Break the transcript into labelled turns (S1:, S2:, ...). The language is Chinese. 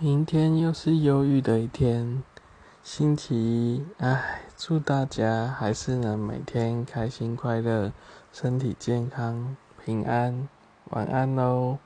S1: 明天又是忧郁的一天。星期一唉祝大家还是能每天开心快乐身体健康平安晚安喽